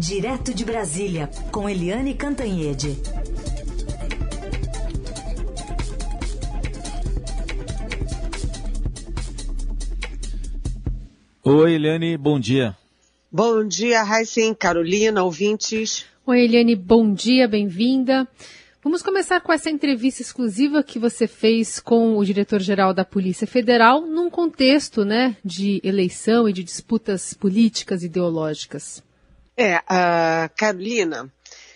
Direto de Brasília, com Eliane Cantanhede. Oi, Eliane, bom dia. Bom dia, Raicen, Carolina, ouvintes. Oi, Eliane, bom dia, bem-vinda. Vamos começar com essa entrevista exclusiva que você fez com o diretor-geral da Polícia Federal num contexto né, de eleição e de disputas políticas ideológicas. É, uh, Carolina,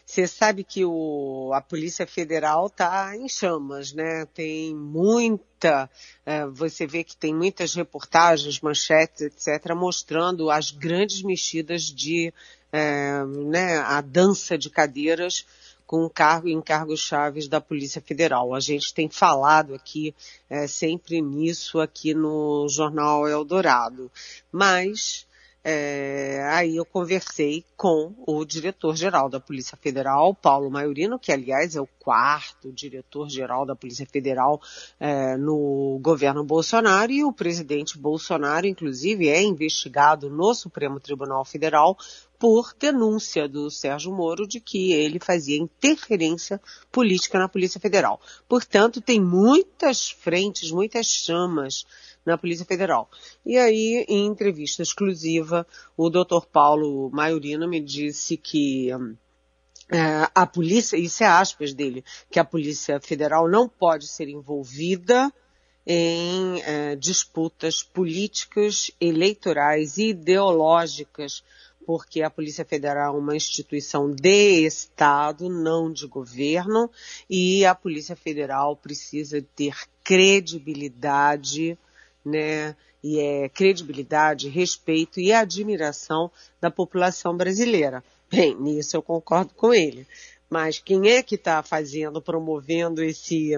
você sabe que o, a Polícia Federal está em chamas, né? Tem muita, uh, você vê que tem muitas reportagens, manchetes, etc., mostrando as grandes mexidas de, uh, né, a dança de cadeiras com cargo em cargos chaves da Polícia Federal. A gente tem falado aqui é, sempre nisso aqui no Jornal Eldorado. Mas é, aí eu conversei com o diretor-geral da Polícia Federal, Paulo Maiorino, que aliás é o quarto diretor-geral da Polícia Federal é, no governo Bolsonaro, e o presidente Bolsonaro, inclusive, é investigado no Supremo Tribunal Federal por denúncia do Sérgio Moro de que ele fazia interferência política na Polícia Federal. Portanto, tem muitas frentes, muitas chamas na Polícia Federal. E aí, em entrevista exclusiva, o Dr. Paulo Maiorino me disse que é, a polícia, isso é aspas dele, que a Polícia Federal não pode ser envolvida em é, disputas políticas, eleitorais e ideológicas, porque a Polícia Federal é uma instituição de Estado, não de governo, e a Polícia Federal precisa ter credibilidade né? E é credibilidade, respeito e admiração da população brasileira. Bem, nisso eu concordo com ele. Mas quem é que está fazendo, promovendo esse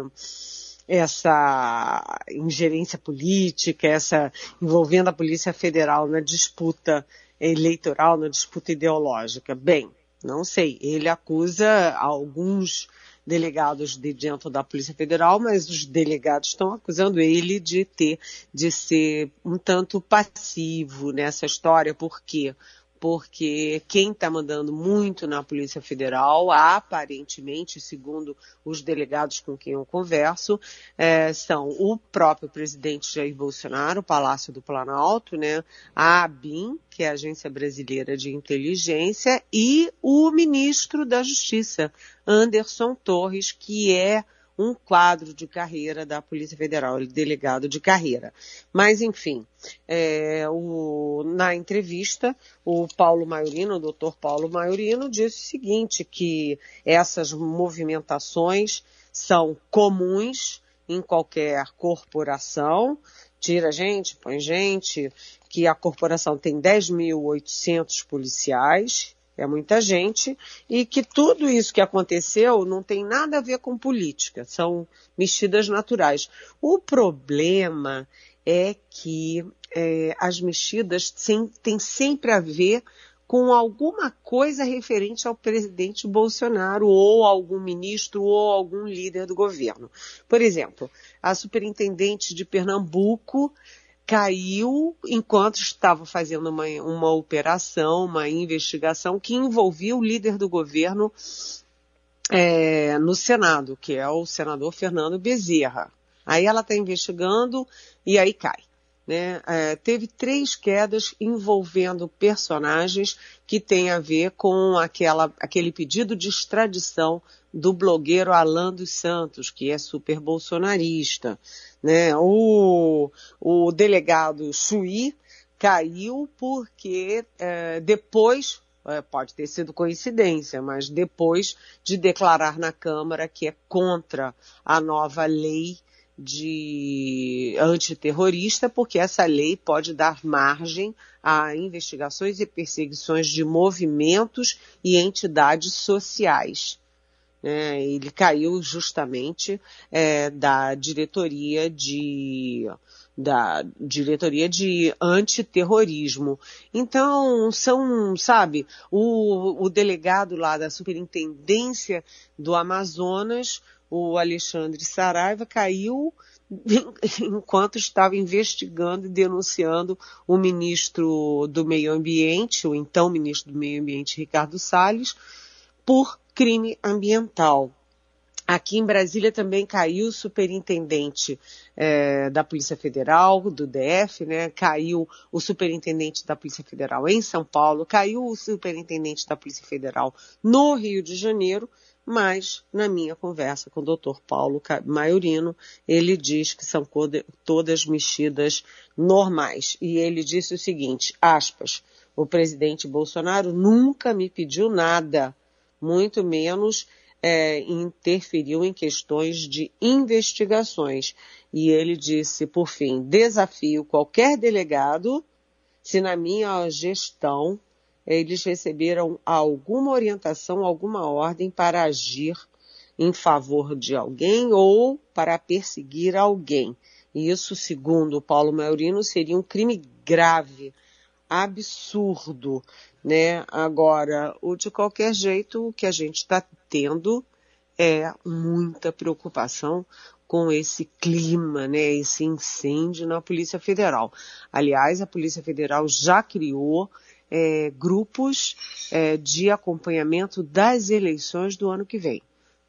essa ingerência política, essa envolvendo a Polícia Federal na disputa eleitoral, na disputa ideológica? Bem, não sei. Ele acusa alguns delegados de dentro da Polícia Federal, mas os delegados estão acusando ele de ter, de ser um tanto passivo nessa história, porque porque quem está mandando muito na Polícia Federal, aparentemente, segundo os delegados com quem eu converso, é, são o próprio presidente Jair Bolsonaro, o Palácio do Planalto, né, a ABIN, que é a Agência Brasileira de Inteligência, e o ministro da Justiça, Anderson Torres, que é um quadro de carreira da Polícia Federal, delegado de carreira. Mas, enfim, é, o, na entrevista, o Paulo Maiorino, o doutor Paulo Maiorino, disse o seguinte, que essas movimentações são comuns em qualquer corporação, tira gente, põe gente, que a corporação tem 10.800 policiais, é muita gente, e que tudo isso que aconteceu não tem nada a ver com política, são mexidas naturais. O problema é que é, as mexidas têm sempre a ver com alguma coisa referente ao presidente Bolsonaro ou algum ministro ou algum líder do governo. Por exemplo, a superintendente de Pernambuco caiu enquanto estava fazendo uma, uma operação, uma investigação que envolvia o líder do governo é, no Senado, que é o senador Fernando Bezerra. Aí ela está investigando e aí cai. Né? É, teve três quedas envolvendo personagens que têm a ver com aquela, aquele pedido de extradição do blogueiro Alan dos Santos, que é super bolsonarista. Né? O, o delegado Chuí caiu porque é, depois, é, pode ter sido coincidência, mas depois de declarar na Câmara que é contra a nova lei de antiterrorista, porque essa lei pode dar margem a investigações e perseguições de movimentos e entidades sociais. É, ele caiu justamente é, da diretoria de da diretoria de antiterrorismo. Então, são, sabe, o, o delegado lá da superintendência do Amazonas o Alexandre Saraiva caiu enquanto estava investigando e denunciando o ministro do Meio Ambiente, o então ministro do Meio Ambiente, Ricardo Salles, por crime ambiental. Aqui em Brasília também caiu o superintendente é, da Polícia Federal, do DF, né? Caiu o superintendente da Polícia Federal em São Paulo, caiu o superintendente da Polícia Federal no Rio de Janeiro, mas na minha conversa com o Dr. Paulo Maiorino, ele diz que são todas mexidas normais. E ele disse o seguinte, aspas, o presidente Bolsonaro nunca me pediu nada, muito menos é, interferiu em questões de investigações. E ele disse, por fim, desafio qualquer delegado se na minha gestão eles receberam alguma orientação, alguma ordem para agir em favor de alguém ou para perseguir alguém. Isso, segundo Paulo Maurino, seria um crime grave, absurdo, né? Agora, o de qualquer jeito, o que a gente está tendo é muita preocupação com esse clima, né, esse incêndio na Polícia Federal. Aliás, a Polícia Federal já criou é, grupos é, de acompanhamento das eleições do ano que vem,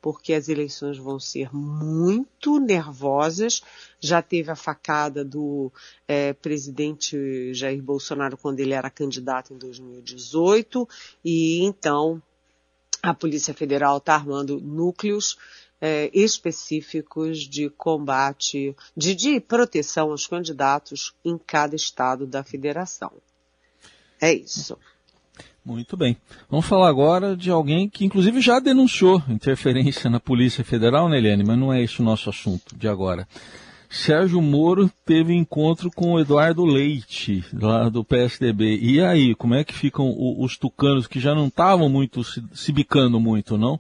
porque as eleições vão ser muito nervosas. Já teve a facada do é, presidente Jair Bolsonaro quando ele era candidato em 2018 e então a Polícia Federal está armando núcleos é, específicos de combate, de, de proteção aos candidatos em cada estado da federação. É isso. Muito bem. Vamos falar agora de alguém que, inclusive, já denunciou interferência na Polícia Federal, né? Mas não é esse o nosso assunto de agora. Sérgio Moro teve encontro com o Eduardo Leite, lá do PSDB. E aí, como é que ficam os tucanos que já não estavam muito se, se bicando muito, não?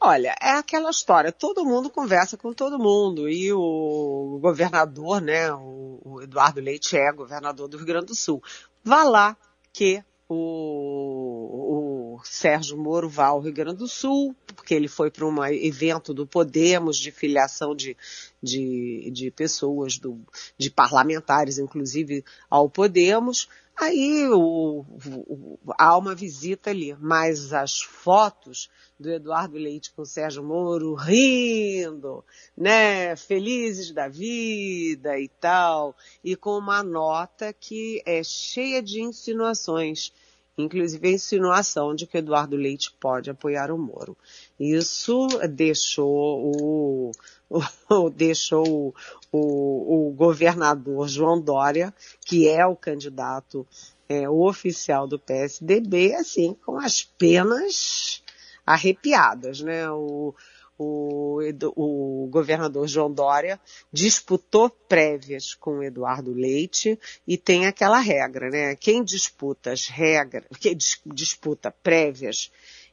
Olha, é aquela história, todo mundo conversa com todo mundo e o governador, né, o, Eduardo Leite é governador do Rio Grande do Sul. Vá lá que o, o Sérgio Moro vá ao Rio Grande do Sul, porque ele foi para um evento do Podemos de filiação de, de, de pessoas, do, de parlamentares, inclusive, ao Podemos. Aí o, o, há uma visita ali, mas as fotos do Eduardo Leite com o Sérgio Moro rindo, né, felizes da vida e tal, e com uma nota que é cheia de insinuações, inclusive a insinuação de que Eduardo Leite pode apoiar o Moro. Isso deixou o, o deixou o, o, governador João Dória, que é o candidato é, o oficial do PSDB, assim, com as penas arrepiadas, né? O, o, o, governador João Dória disputou prévias com Eduardo Leite e tem aquela regra, né? Quem disputa as regras, quem disputa prévias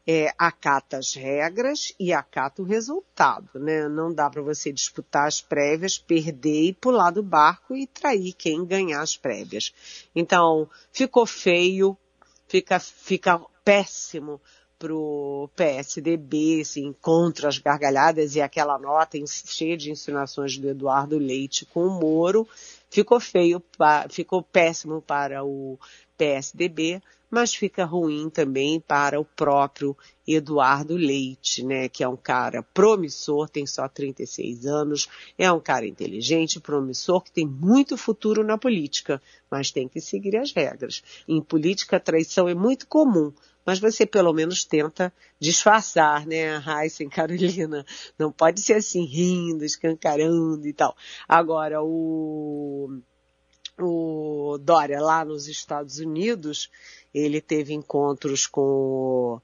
é, acata as regras e acata o resultado, né? Não dá para você disputar as prévias, perder e pular do barco e trair quem ganhar as prévias. Então, ficou feio, fica, fica péssimo pro PSDB, assim, contra as gargalhadas e aquela nota cheia de insinuações do Eduardo Leite com o Moro, ficou feio, ficou péssimo para o PSDB, mas fica ruim também para o próprio Eduardo Leite, né, que é um cara promissor, tem só 36 anos, é um cara inteligente, promissor, que tem muito futuro na política, mas tem que seguir as regras. Em política, traição é muito comum, mas você pelo menos tenta disfarçar, né, Raíssa e Carolina. Não pode ser assim, rindo, escancarando e tal. Agora, o o Dória lá nos Estados Unidos, ele teve encontros com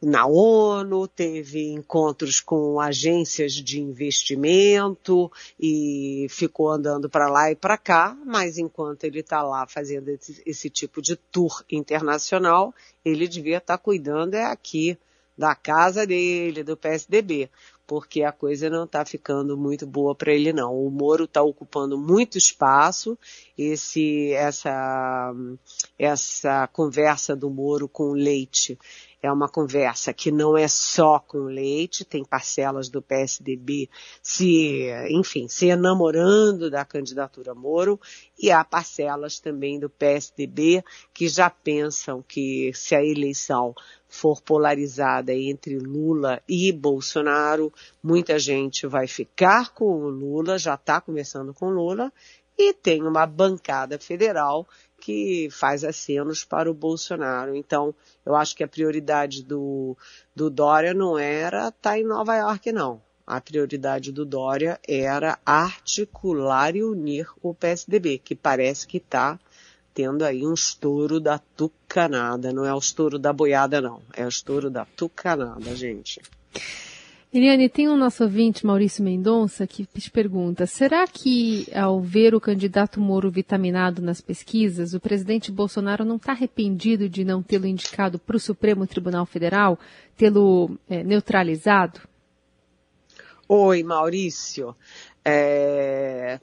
na ONU, teve encontros com agências de investimento e ficou andando para lá e para cá, mas enquanto ele está lá fazendo esse, esse, tipo de tour internacional, ele devia estar tá cuidando é aqui da casa dele, do PSDB porque a coisa não está ficando muito boa para ele não. O Moro está ocupando muito espaço. Esse, essa, essa conversa do Moro com Leite, é uma conversa que não é só com Leite, tem parcelas do PSDB se, enfim, se enamorando da candidatura Moro e há parcelas também do PSDB que já pensam que se a eleição for polarizada entre Lula e Bolsonaro, muita gente vai ficar com o Lula, já está começando com Lula, e tem uma bancada federal que faz acenos para o Bolsonaro. Então, eu acho que a prioridade do, do Dória não era estar tá em Nova York, não. A prioridade do Dória era articular e unir o PSDB, que parece que está tendo aí um estouro da tucanada. Não é o estouro da boiada, não. É o estouro da tucanada, gente. Eliane, tem um nosso ouvinte, Maurício Mendonça, que te pergunta: será que, ao ver o candidato Moro vitaminado nas pesquisas, o presidente Bolsonaro não está arrependido de não tê-lo indicado para o Supremo Tribunal Federal, tê-lo é, neutralizado? Oi, Maurício. É,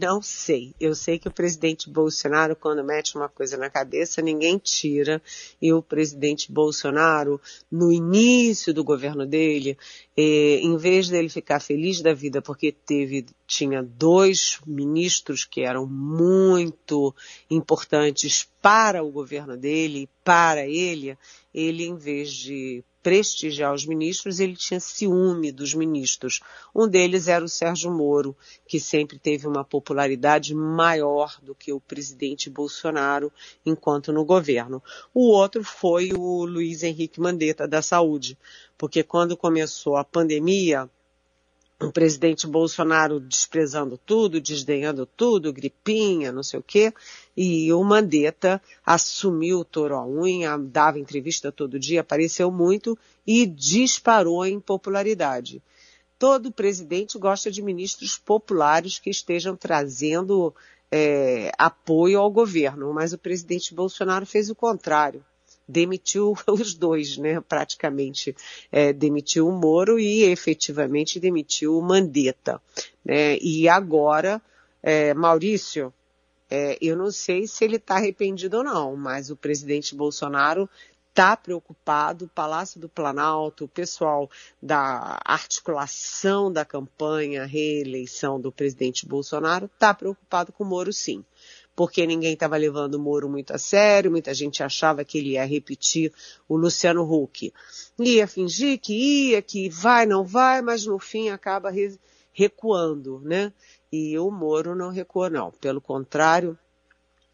não sei. Eu sei que o presidente Bolsonaro, quando mete uma coisa na cabeça, ninguém tira. E o presidente Bolsonaro, no início do governo dele, é, em vez dele ficar feliz da vida porque teve, tinha dois ministros que eram muito importantes para o governo dele, para ele, ele, em vez de prestigiar os ministros, ele tinha ciúme dos ministros. Um deles era o Sérgio Moro, que sempre teve uma popularidade maior do que o presidente Bolsonaro enquanto no governo. O outro foi o Luiz Henrique Mandetta, da Saúde, porque quando começou a pandemia, o presidente Bolsonaro desprezando tudo, desdenhando tudo, gripinha, não sei o quê, e o Mandetta assumiu o touro à unha, dava entrevista todo dia, apareceu muito e disparou em popularidade. Todo presidente gosta de ministros populares que estejam trazendo é, apoio ao governo, mas o presidente Bolsonaro fez o contrário demitiu os dois, né? Praticamente é, demitiu o Moro e efetivamente demitiu o Mandetta. Né? E agora, é, Maurício, é, eu não sei se ele está arrependido ou não, mas o presidente Bolsonaro está preocupado, o Palácio do Planalto, o pessoal da articulação da campanha, reeleição do presidente Bolsonaro, está preocupado com o Moro sim porque ninguém estava levando o Moro muito a sério, muita gente achava que ele ia repetir o Luciano Huck. Ia fingir que ia, que vai, não vai, mas no fim acaba recuando, né? E o Moro não recua, não. Pelo contrário,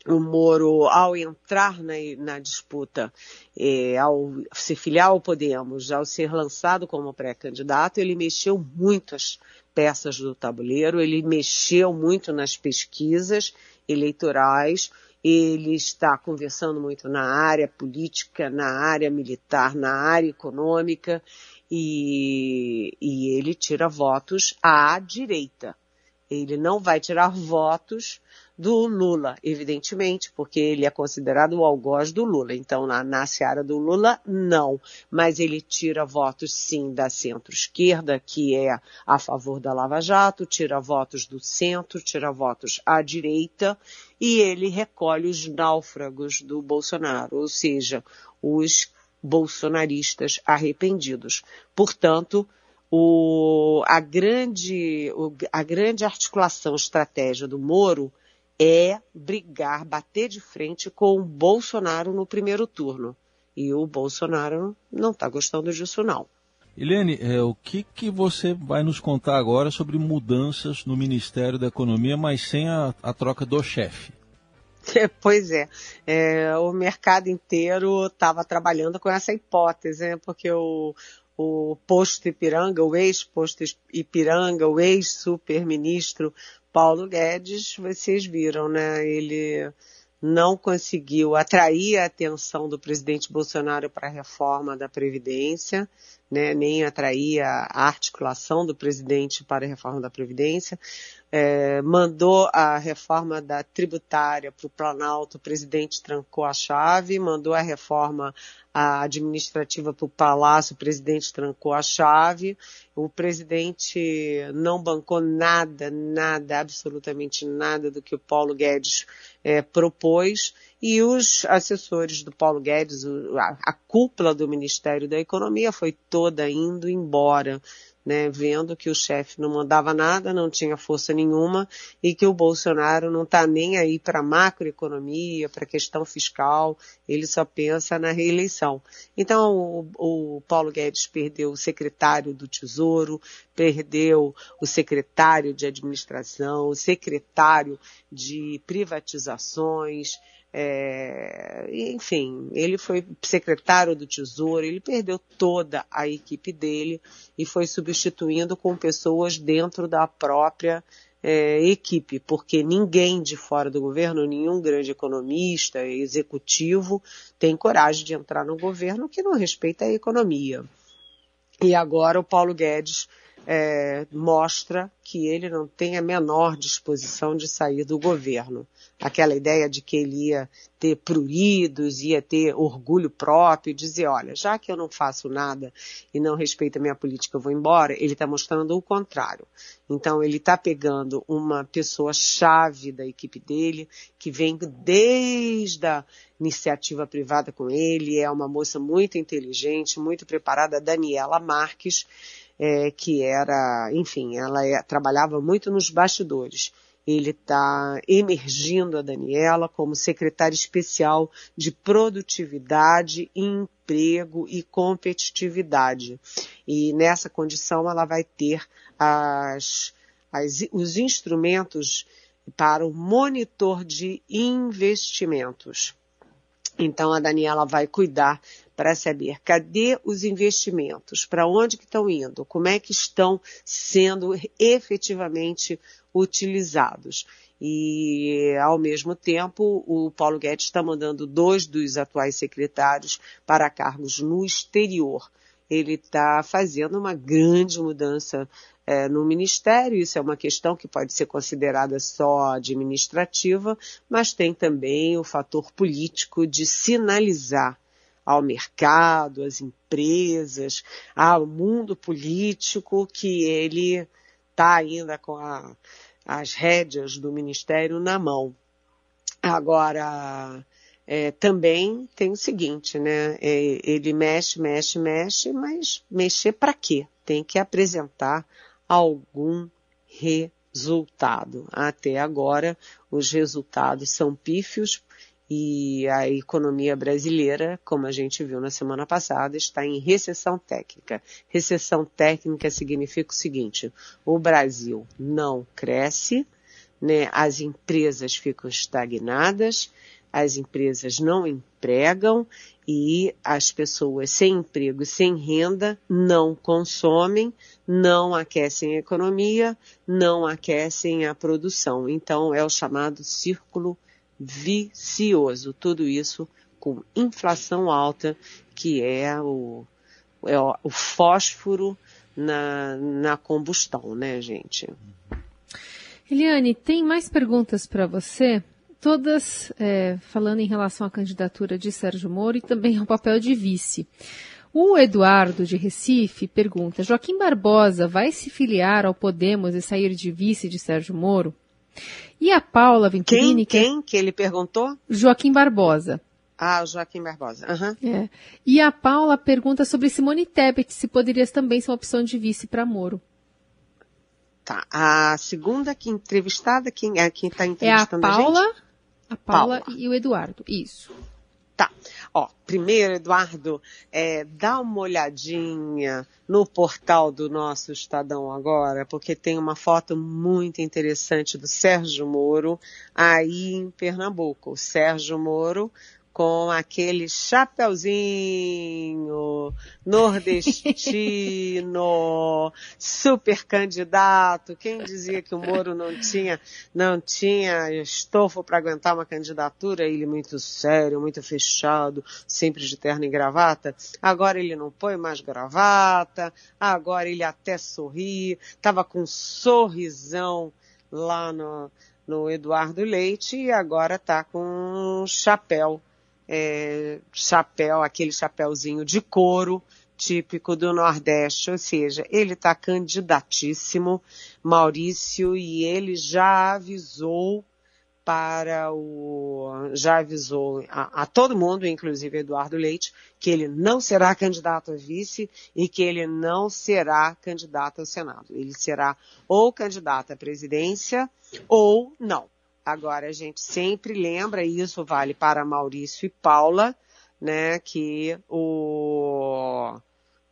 o Moro, ao entrar na, na disputa, é, ao se filiar ao Podemos, ao ser lançado como pré-candidato, ele mexeu muito as peças do tabuleiro, ele mexeu muito nas pesquisas eleitorais, ele está conversando muito na área política, na área militar, na área econômica, e, e ele tira votos à direita. Ele não vai tirar votos do Lula, evidentemente, porque ele é considerado o algoz do Lula. Então, na, na seara do Lula, não. Mas ele tira votos, sim, da centro-esquerda, que é a favor da Lava Jato, tira votos do centro, tira votos à direita, e ele recolhe os náufragos do Bolsonaro, ou seja, os bolsonaristas arrependidos. Portanto, o, a, grande, a grande articulação estratégia do Moro é brigar, bater de frente com o Bolsonaro no primeiro turno. E o Bolsonaro não está gostando disso, não. Helene, é, o que, que você vai nos contar agora sobre mudanças no Ministério da Economia, mas sem a, a troca do chefe? Pois é, é, o mercado inteiro estava trabalhando com essa hipótese, né? porque o, o posto Ipiranga, o ex-posto Ipiranga, o ex-super-ministro Paulo Guedes, vocês viram, né? Ele não conseguiu atrair a atenção do presidente Bolsonaro para a reforma da Previdência, né, nem atrair a articulação do presidente para a reforma da Previdência, é, mandou a reforma da tributária para o Planalto, o presidente trancou a chave, mandou a reforma a administrativa para o Palácio, o presidente trancou a chave, o presidente não bancou nada, nada, absolutamente nada do que o Paulo Guedes é, propôs e os assessores do Paulo Guedes, a, a cúpula do Ministério da Economia foi toda indo embora né, vendo que o chefe não mandava nada, não tinha força nenhuma e que o Bolsonaro não está nem aí para macroeconomia, para questão fiscal, ele só pensa na reeleição. Então, o, o Paulo Guedes perdeu o secretário do Tesouro, perdeu o secretário de administração, o secretário de privatizações, é, enfim, ele foi secretário do Tesouro, ele perdeu toda a equipe dele e foi substituindo com pessoas dentro da própria é, equipe, porque ninguém de fora do governo, nenhum grande economista, executivo, tem coragem de entrar no governo que não respeita a economia. E agora o Paulo Guedes é, mostra que ele não tem a menor disposição de sair do governo. Aquela ideia de que ele ia ter pruridos, ia ter orgulho próprio, dizer, olha, já que eu não faço nada e não respeito a minha política, eu vou embora, ele está mostrando o contrário. Então ele está pegando uma pessoa chave da equipe dele, que vem desde a iniciativa privada com ele, é uma moça muito inteligente, muito preparada, Daniela Marques, é, que era, enfim, ela é, trabalhava muito nos bastidores. Ele está emergindo a Daniela como secretária especial de produtividade, emprego e competitividade. E nessa condição ela vai ter as, as, os instrumentos para o monitor de investimentos. Então a Daniela vai cuidar para saber cadê os investimentos, para onde que estão indo, como é que estão sendo efetivamente utilizados. E, ao mesmo tempo, o Paulo Guedes está mandando dois dos atuais secretários para cargos no exterior. Ele está fazendo uma grande mudança é, no Ministério. Isso é uma questão que pode ser considerada só administrativa, mas tem também o fator político de sinalizar ao mercado, às empresas, ao mundo político que ele está ainda com a, as rédeas do ministério na mão. Agora, é, também tem o seguinte, né? É, ele mexe, mexe, mexe, mas mexer para quê? Tem que apresentar algum resultado. Até agora, os resultados são pífios e a economia brasileira, como a gente viu na semana passada, está em recessão técnica. Recessão técnica significa o seguinte: o Brasil não cresce, né, as empresas ficam estagnadas, as empresas não empregam e as pessoas sem emprego e sem renda não consomem, não aquecem a economia, não aquecem a produção. Então é o chamado círculo vicioso. Tudo isso com inflação alta, que é o, é o fósforo na, na combustão, né, gente? Eliane, tem mais perguntas para você? Todas é, falando em relação à candidatura de Sérgio Moro e também ao papel de vice. O Eduardo de Recife pergunta: Joaquim Barbosa vai se filiar ao Podemos e sair de vice de Sérgio Moro? E a Paula Venturini... Quem, quem que ele perguntou? Joaquim Barbosa. Ah, o Joaquim Barbosa. Uhum. É. E a Paula pergunta sobre Simone Tebet, se poderia também ser uma opção de vice para Moro. Tá. A segunda que entrevistada, quem é quem está entrevistando é a Paula, a gente? A Paula, Paula e o Eduardo. Isso. Tá. Ó, primeiro, Eduardo, é, dá uma olhadinha no portal do nosso Estadão agora, porque tem uma foto muito interessante do Sérgio Moro aí em Pernambuco. O Sérgio Moro com aquele chapeuzinho nordestino, super candidato. Quem dizia que o Moro não tinha, não tinha estofo para aguentar uma candidatura? Ele muito sério, muito fechado, sempre de terno e gravata. Agora ele não põe mais gravata, agora ele até sorri, tava com um sorrisão lá no, no Eduardo Leite e agora tá com um chapéu é, chapéu, aquele chapéuzinho de couro típico do Nordeste, ou seja, ele está candidatíssimo, Maurício, e ele já avisou para o. já avisou a, a, todo mundo, inclusive Eduardo Leite, que ele não será candidato a vice e que ele não será candidato ao Senado. Ele será ou candidato à presidência ou não. Agora, a gente sempre lembra, e isso vale para Maurício e Paula, né, que o,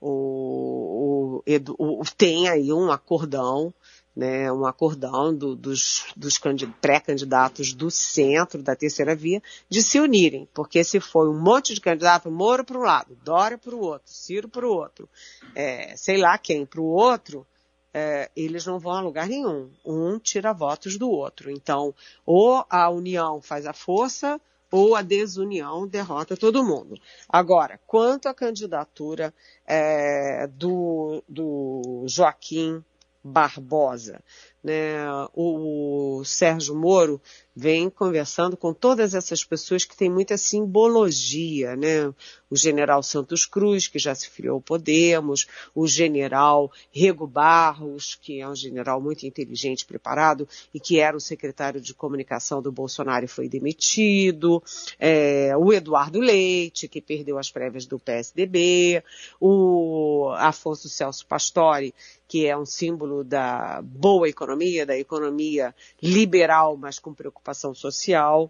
o, o, o tem aí um acordão né, um acordão do, dos, dos pré-candidatos do centro, da terceira via, de se unirem. Porque se for um monte de candidato, Moro para um lado, Dória para o outro, Ciro para o outro, é, sei lá quem para o outro, é, eles não vão a lugar nenhum. Um tira votos do outro. Então, ou a união faz a força, ou a desunião derrota todo mundo. Agora, quanto à candidatura é, do, do Joaquim Barbosa. Né? O, Sérgio Moro vem conversando com todas essas pessoas que têm muita simbologia, né? O general Santos Cruz, que já se filiou ao Podemos, o general Rego Barros, que é um general muito inteligente, preparado, e que era o secretário de comunicação do Bolsonaro e foi demitido, é, o Eduardo Leite, que perdeu as prévias do PSDB, o Afonso Celso Pastore, que é um símbolo da boa economia, da economia liberal, mas com preocupação social.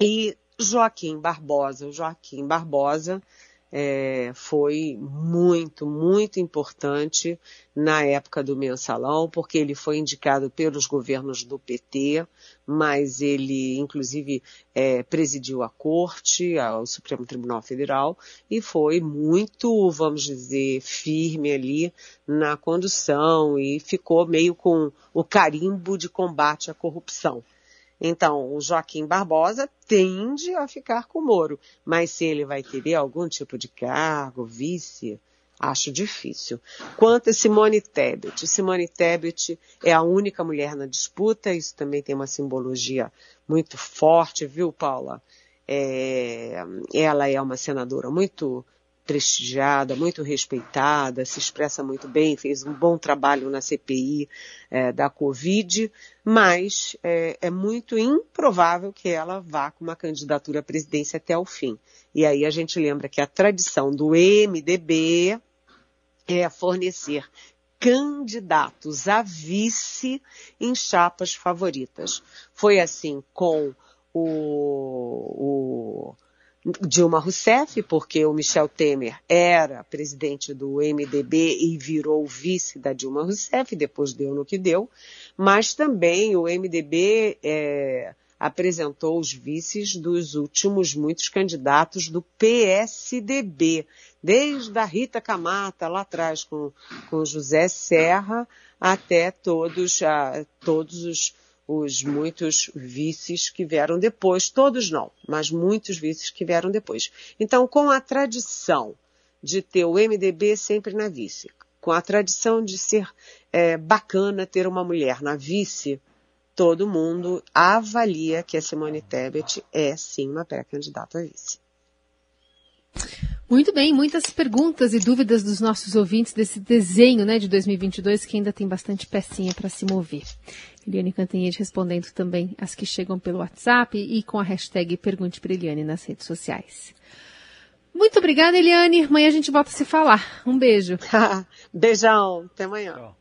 E Joaquim Barbosa. Joaquim Barbosa é, foi muito, muito importante na época do mensalão, porque ele foi indicado pelos governos do PT, mas ele, inclusive, é, presidiu a corte, o Supremo Tribunal Federal, e foi muito, vamos dizer, firme ali na condução e ficou meio com o carimbo de combate à corrupção. Então, o Joaquim Barbosa tende a ficar com o Moro, mas se ele vai ter algum tipo de cargo, vice, acho difícil. Quanto a Simone Tebet, Simone Tebet é a única mulher na disputa, isso também tem uma simbologia muito forte, viu, Paula? É, ela é uma senadora muito prestigiada, muito respeitada, se expressa muito bem, fez um bom trabalho na CPI é, da Covid, mas é, é, muito improvável que ela vá com uma candidatura à presidência até o fim. E aí a gente lembra que a tradição do MDB é fornecer candidatos a vice em chapas favoritas. Foi assim com o, o Dilma Rousseff, porque o Michel Temer era presidente do MDB e virou vice da Dilma Rousseff, depois deu no que deu, mas também o MDB é, apresentou os vices dos últimos muitos candidatos do PSDB, desde a Rita Camata lá atrás com, com José Serra até todos, a, todos os os muitos vices que vieram depois, todos não, mas muitos vices que vieram depois. Então, com a tradição de ter o MDB sempre na vice, com a tradição de ser é, bacana ter uma mulher na vice, todo mundo avalia que a Simone Tebet é sim uma pré-candidata a vice. Muito bem, muitas perguntas e dúvidas dos nossos ouvintes desse desenho né, de 2022 que ainda tem bastante pecinha para se mover. Eliane Cantanhede respondendo também as que chegam pelo WhatsApp e com a hashtag Pergunte para Eliane nas redes sociais. Muito obrigada, Eliane. Amanhã a gente volta a se falar. Um beijo. Beijão. Até amanhã. Tchau.